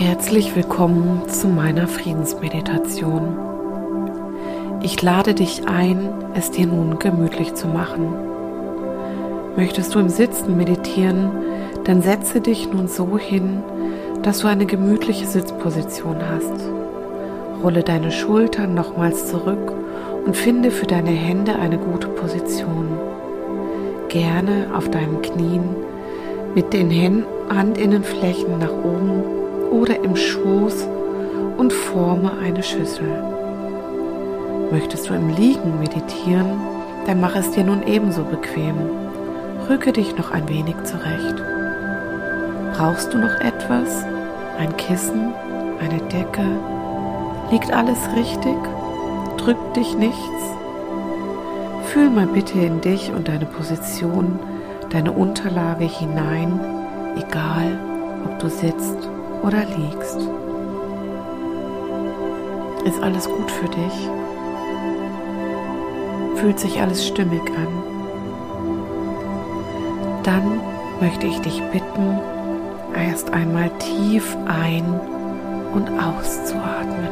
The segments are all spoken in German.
Herzlich willkommen zu meiner Friedensmeditation. Ich lade dich ein, es dir nun gemütlich zu machen. Möchtest du im Sitzen meditieren, dann setze dich nun so hin, dass du eine gemütliche Sitzposition hast. Rolle deine Schultern nochmals zurück und finde für deine Hände eine gute Position. Gerne auf deinen Knien mit den Handinnenflächen nach oben oder im Schoß und forme eine Schüssel. Möchtest du im Liegen meditieren, dann mach es dir nun ebenso bequem. Rücke dich noch ein wenig zurecht. Brauchst du noch etwas? Ein Kissen? Eine Decke? Liegt alles richtig? Drückt dich nichts? Fühl mal bitte in dich und deine Position, deine Unterlage hinein, egal ob du sitzt oder liegst. Ist alles gut für dich? Fühlt sich alles stimmig an? Dann möchte ich dich bitten, erst einmal tief ein- und auszuatmen.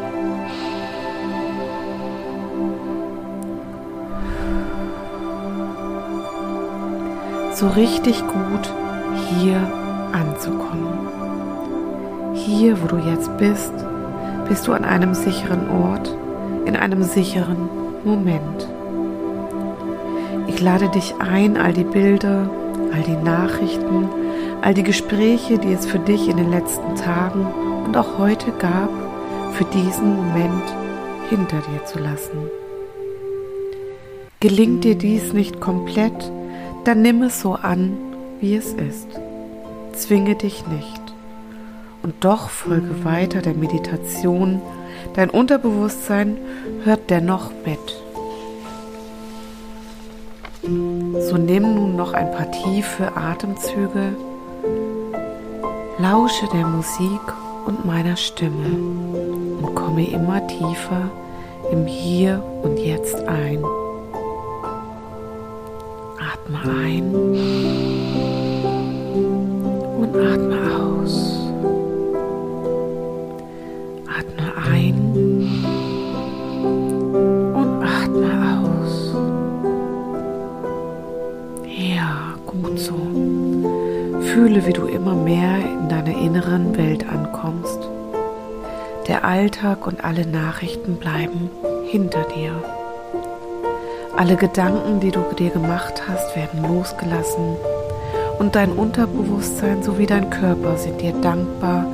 So richtig gut hier anzukommen. Hier, wo du jetzt bist, bist du an einem sicheren Ort, in einem sicheren Moment. Ich lade dich ein, all die Bilder, all die Nachrichten, all die Gespräche, die es für dich in den letzten Tagen und auch heute gab, für diesen Moment hinter dir zu lassen. Gelingt dir dies nicht komplett, dann nimm es so an, wie es ist. Zwinge dich nicht und doch folge weiter der Meditation. Dein Unterbewusstsein hört dennoch mit. So nimm nun noch ein paar tiefe Atemzüge, lausche der Musik und meiner Stimme und komme immer tiefer im Hier und Jetzt ein. Atme ein und atme Fühle, wie du immer mehr in deiner inneren Welt ankommst. Der Alltag und alle Nachrichten bleiben hinter dir. Alle Gedanken, die du dir gemacht hast, werden losgelassen und dein Unterbewusstsein sowie dein Körper sind dir dankbar,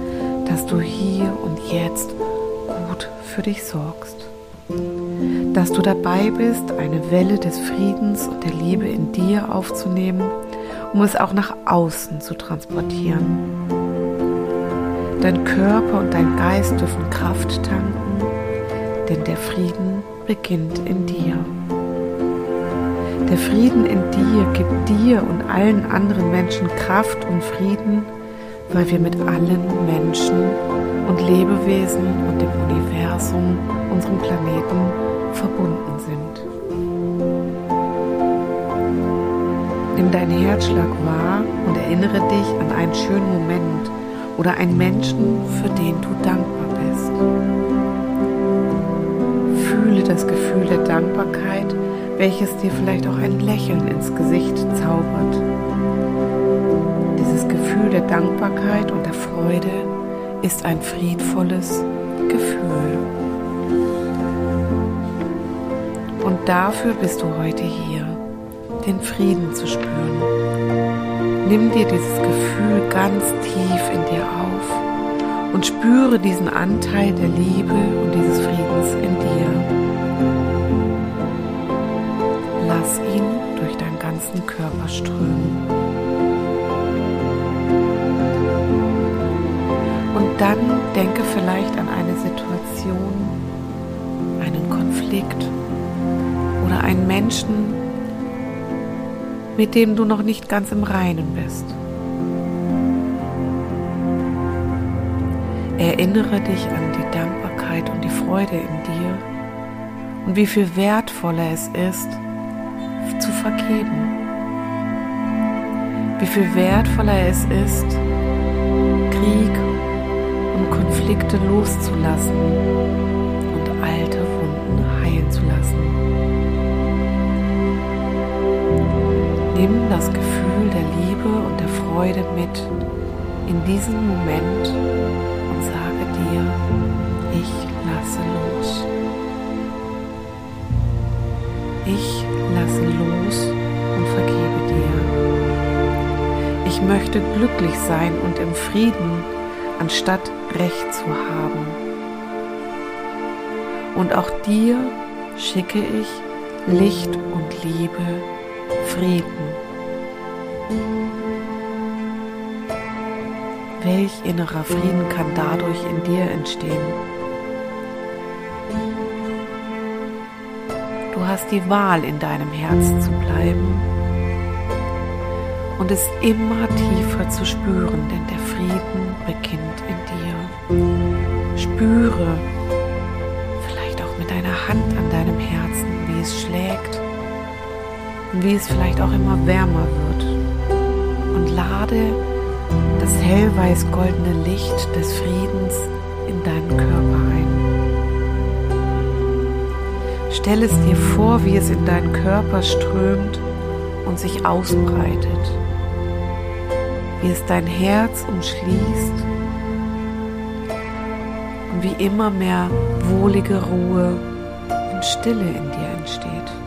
dass du hier und jetzt gut für dich sorgst. Dass du dabei bist, eine Welle des Friedens und der Liebe in dir aufzunehmen um es auch nach außen zu transportieren. Dein Körper und dein Geist dürfen Kraft tanken, denn der Frieden beginnt in dir. Der Frieden in dir gibt dir und allen anderen Menschen Kraft und Frieden, weil wir mit allen Menschen und Lebewesen und dem Universum, unserem Planeten, verbunden sind. Nimm deinen Herzschlag wahr und erinnere dich an einen schönen Moment oder einen Menschen, für den du dankbar bist. Fühle das Gefühl der Dankbarkeit, welches dir vielleicht auch ein Lächeln ins Gesicht zaubert. Dieses Gefühl der Dankbarkeit und der Freude ist ein friedvolles Gefühl. Und dafür bist du heute hier den Frieden zu spüren. Nimm dir dieses Gefühl ganz tief in dir auf und spüre diesen Anteil der Liebe und dieses Friedens in dir. Lass ihn durch deinen ganzen Körper strömen. Und dann denke vielleicht an eine Situation, einen Konflikt oder einen Menschen, mit dem du noch nicht ganz im Reinen bist. Erinnere dich an die Dankbarkeit und die Freude in dir und wie viel wertvoller es ist, zu vergeben. Wie viel wertvoller es ist, Krieg und Konflikt Konflikte loszulassen und alte Wunden heilen zu lassen. Nimm das Gefühl der Liebe und der Freude mit in diesen Moment und sage dir, ich lasse los. Ich lasse los und vergebe dir. Ich möchte glücklich sein und im Frieden, anstatt Recht zu haben. Und auch dir schicke ich Licht und Liebe, Frieden. Welch innerer Frieden kann dadurch in dir entstehen? Du hast die Wahl, in deinem Herzen zu bleiben und es immer tiefer zu spüren, denn der Frieden beginnt in dir. Spüre vielleicht auch mit deiner Hand an deinem Herzen, wie es schlägt und wie es vielleicht auch immer wärmer wird. Und lade das hellweiß-goldene Licht des Friedens in deinen Körper ein. Stell es dir vor, wie es in deinen Körper strömt und sich ausbreitet, wie es dein Herz umschließt und wie immer mehr wohlige Ruhe und Stille in dir entsteht.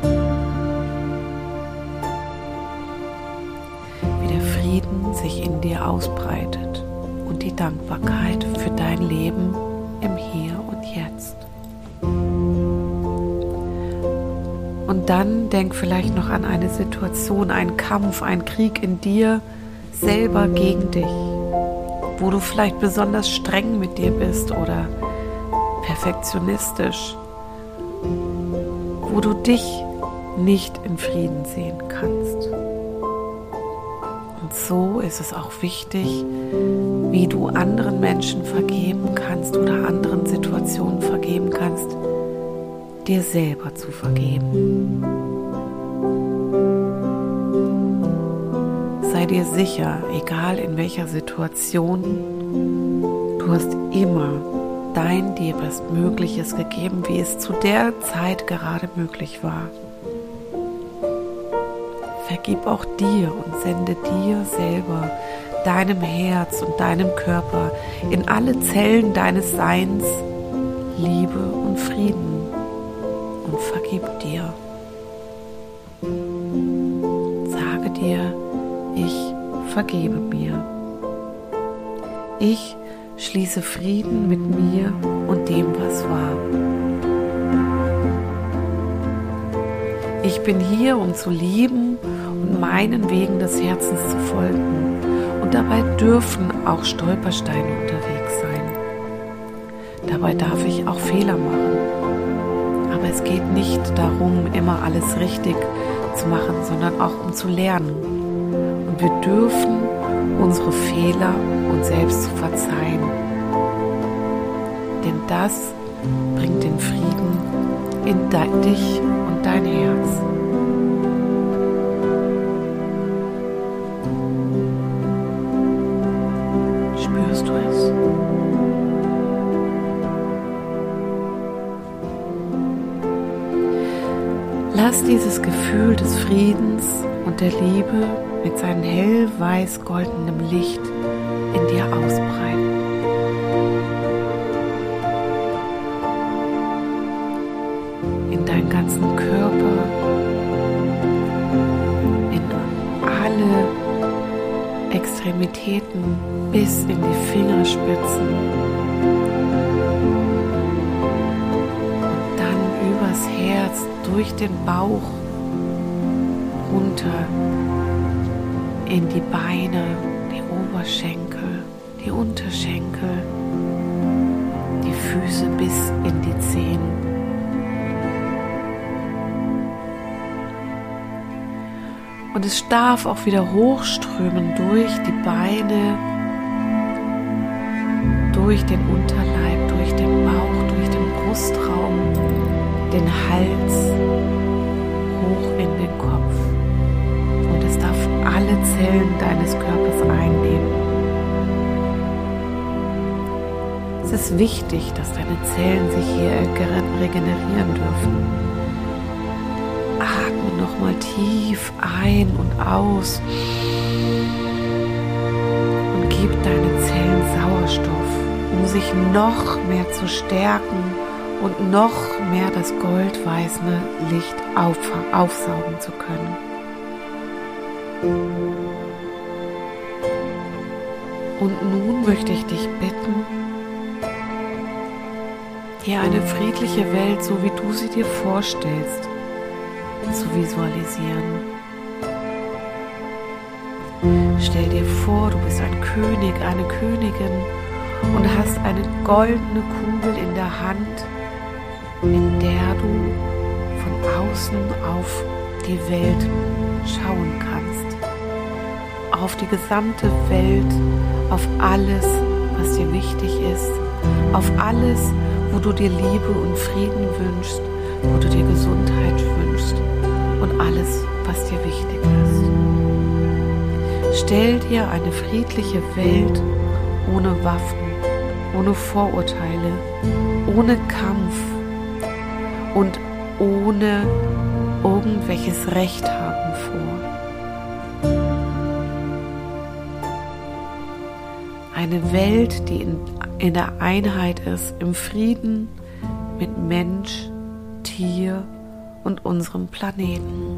Frieden sich in dir ausbreitet und die Dankbarkeit für dein Leben im Hier und Jetzt. Und dann denk vielleicht noch an eine Situation, einen Kampf, einen Krieg in dir selber gegen dich, wo du vielleicht besonders streng mit dir bist oder perfektionistisch, wo du dich nicht in Frieden sehen kannst. Und so ist es auch wichtig, wie du anderen Menschen vergeben kannst oder anderen Situationen vergeben kannst, dir selber zu vergeben. Sei dir sicher, egal in welcher Situation, du hast immer dein dir Bestmögliches gegeben, wie es zu der Zeit gerade möglich war. Vergib auch dir und sende dir selber, deinem Herz und deinem Körper, in alle Zellen deines Seins Liebe und Frieden und vergib dir. Sage dir, ich vergebe mir. Ich schließe Frieden mit mir und dem, was war. Ich bin hier, um zu lieben und meinen Wegen des Herzens zu folgen. Und dabei dürfen auch Stolpersteine unterwegs sein. Dabei darf ich auch Fehler machen. Aber es geht nicht darum, immer alles richtig zu machen, sondern auch um zu lernen. Und wir dürfen unsere Fehler uns selbst zu verzeihen. Denn das bringt den Frieden in dich und dein Herz. Dieses Gefühl des Friedens und der Liebe mit seinem hellweiß-goldenen Licht in dir ausbreiten. deinen ganzen Körper, in alle Extremitäten bis in die Fingerspitzen. Herz, durch den Bauch runter in die Beine, die Oberschenkel, die Unterschenkel, die Füße bis in die Zehen. Und es darf auch wieder hochströmen durch die Beine, durch den Unterleib, durch den Bauch, durch den Brustraum, den Hals, hoch in den Kopf. Und es darf alle Zellen deines Körpers einnehmen. Es ist wichtig, dass deine Zellen sich hier regenerieren dürfen. Atme nochmal tief ein und aus und gib deinen Zellen Sauerstoff, um sich noch mehr zu stärken und noch mehr das goldweiße Licht aufsaugen zu können. Und nun möchte ich dich bitten, dir eine friedliche Welt, so wie du sie dir vorstellst, zu visualisieren. Stell dir vor, du bist ein König, eine Königin und hast eine goldene Kugel in der Hand, in der du von außen auf die Welt schauen kannst. Auf die gesamte Welt, auf alles, was dir wichtig ist, auf alles, wo du dir Liebe und Frieden wünschst, wo du dir Gesundheit wünschst und alles, was dir wichtig ist. Stell dir eine friedliche Welt ohne Waffen, ohne Vorurteile, ohne Kampf und ohne irgendwelches Recht haben vor. Eine Welt, die in, in der Einheit ist, im Frieden mit Mensch, Tier und unserem Planeten.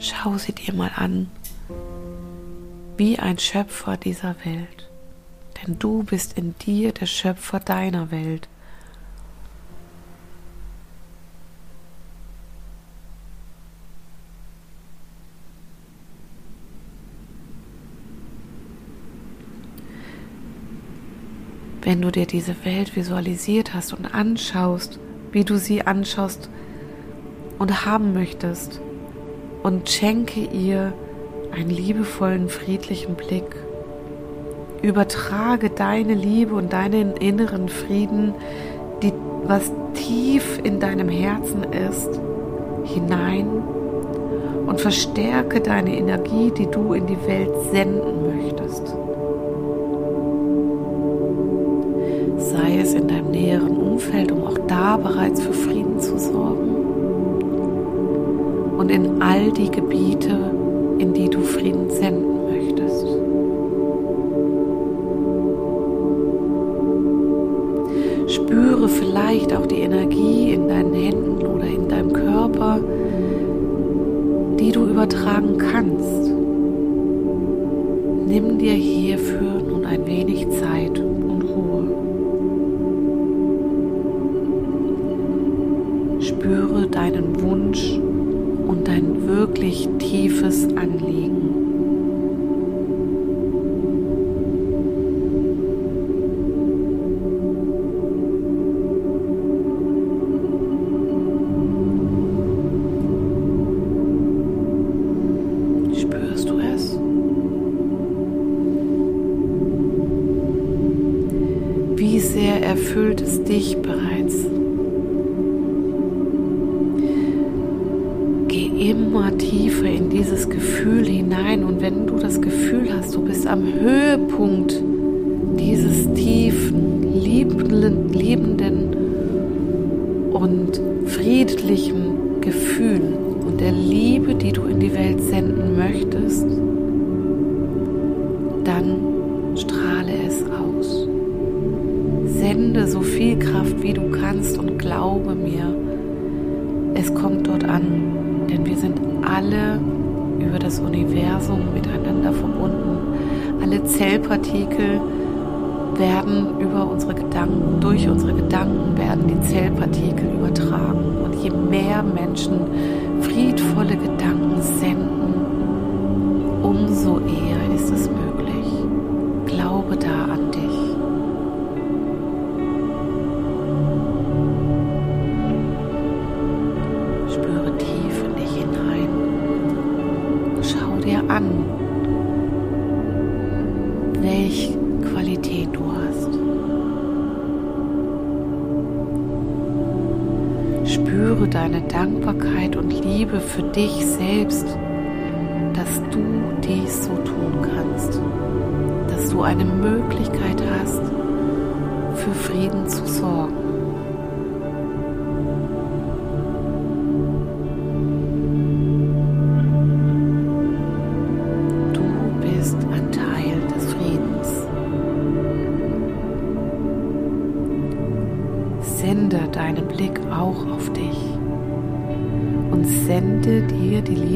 Schau sie dir mal an, wie ein Schöpfer dieser Welt denn du bist in dir der Schöpfer deiner Welt. Wenn du dir diese Welt visualisiert hast und anschaust, wie du sie anschaust und haben möchtest, und schenke ihr einen liebevollen, friedlichen Blick übertrage deine Liebe und deinen inneren Frieden, die, was tief in deinem Herzen ist, hinein und verstärke deine Energie, die du in die Welt senden möchtest. Sei es in deinem näheren Umfeld, um auch da bereits für Frieden zu sorgen. Und in all die Gebiete, in die du Frieden senden vielleicht auch die Energie in deinen Händen oder in deinem Körper, die du übertragen kannst. Nimm dir hierfür nun ein wenig Zeit und Ruhe. Spüre deinen Wunsch und dein wirklich tiefes Anliegen. Erfüllt es dich bereits. Geh immer tiefer in dieses Gefühl hinein und wenn du das Gefühl hast, du bist am Höhepunkt es kommt dort an, denn wir sind alle über das Universum miteinander verbunden. Alle Zellpartikel werden über unsere Gedanken, durch unsere Gedanken werden die Zellpartikel übertragen. Und je mehr Menschen friedvolle Gedanken senden, umso eher ist es möglich. Spüre deine Dankbarkeit und Liebe für dich selbst, dass du dies so tun kannst, dass du eine Möglichkeit hast, für Frieden zu sorgen.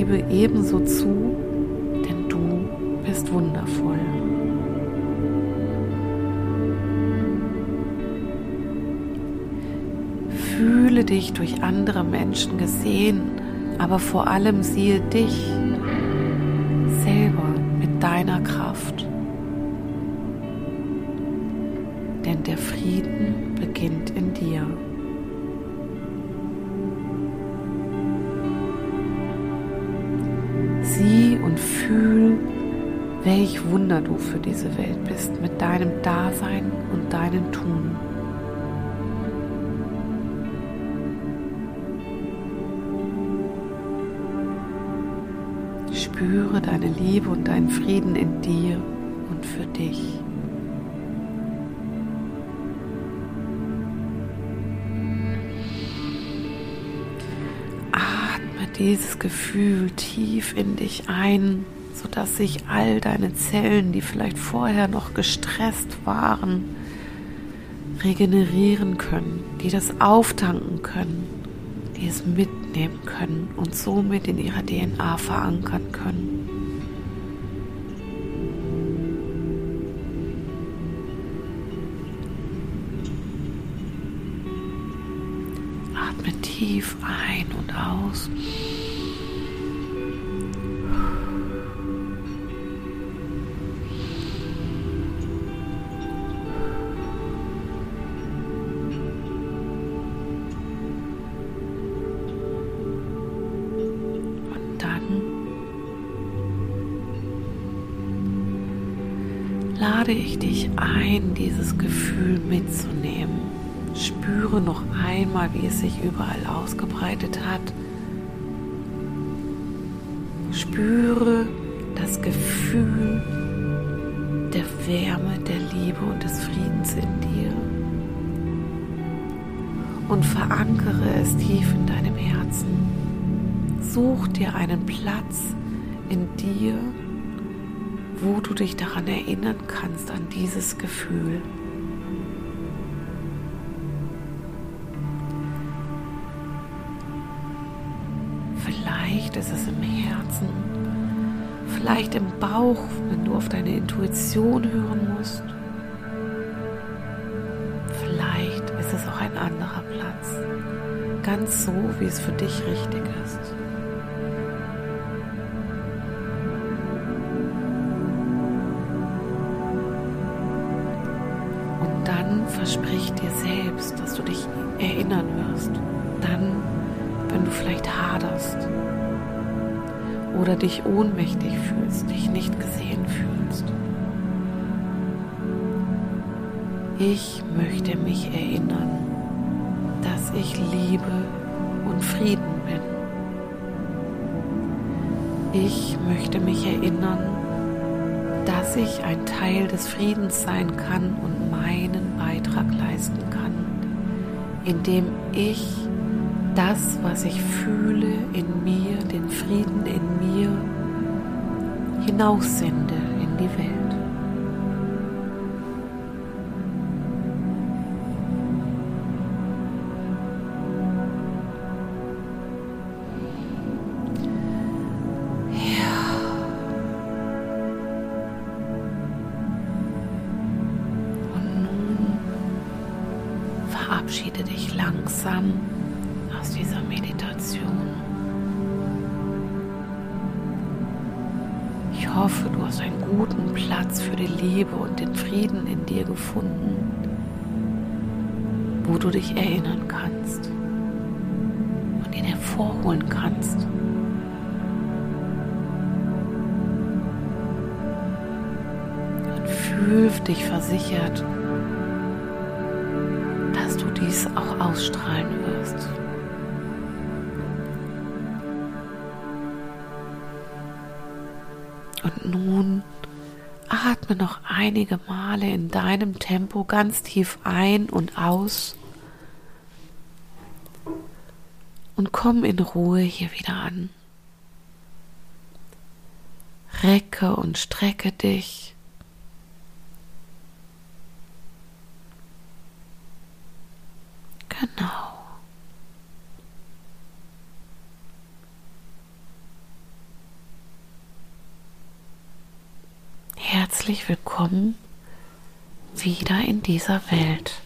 Liebe ebenso zu, denn du bist wundervoll. Fühle dich durch andere Menschen gesehen, aber vor allem siehe dich selber mit deiner Kraft. Denn der Frieden beginnt in dir. Sieh und fühl, welch Wunder du für diese Welt bist mit deinem Dasein und deinem Tun. Spüre deine Liebe und deinen Frieden in dir und für dich. Dieses Gefühl tief in dich ein, sodass sich all deine Zellen, die vielleicht vorher noch gestresst waren, regenerieren können, die das auftanken können, die es mitnehmen können und somit in ihrer DNA verankern können. Tief ein und aus. lade ich dich ein, dieses Gefühl mitzunehmen. Spüre noch einmal, wie es sich überall ausgebreitet hat. Spüre das Gefühl der Wärme, der Liebe und des Friedens in dir. Und verankere es tief in deinem Herzen. Such dir einen Platz in dir, wo du dich daran erinnern kannst, an dieses Gefühl. Vielleicht ist es im Herzen, vielleicht im Bauch, wenn du auf deine Intuition hören musst. Vielleicht ist es auch ein anderer Platz, ganz so, wie es für dich richtig ist. versprich dir selbst, dass du dich erinnern wirst. Dann, wenn du vielleicht haderst oder dich ohnmächtig fühlst, dich nicht gesehen fühlst. Ich möchte mich erinnern, dass ich Liebe und Frieden bin. Ich möchte mich erinnern, dass ich ein Teil des Friedens sein kann und meinen Beitrag leisten kann, indem ich das, was ich fühle in mir, den Frieden in mir, hinaussende in die Welt. verabschiede dich langsam aus dieser Meditation. Hoffe, du hast einen guten Platz für die Liebe und den Frieden in dir gefunden, wo du dich erinnern kannst und ihn hervorholen kannst. Und fühl dich versichert, dies auch ausstrahlen wirst. Und nun atme noch einige Male in deinem Tempo ganz tief ein und aus und komm in Ruhe hier wieder an. Recke und strecke dich. Genau. Herzlich willkommen wieder in dieser Welt.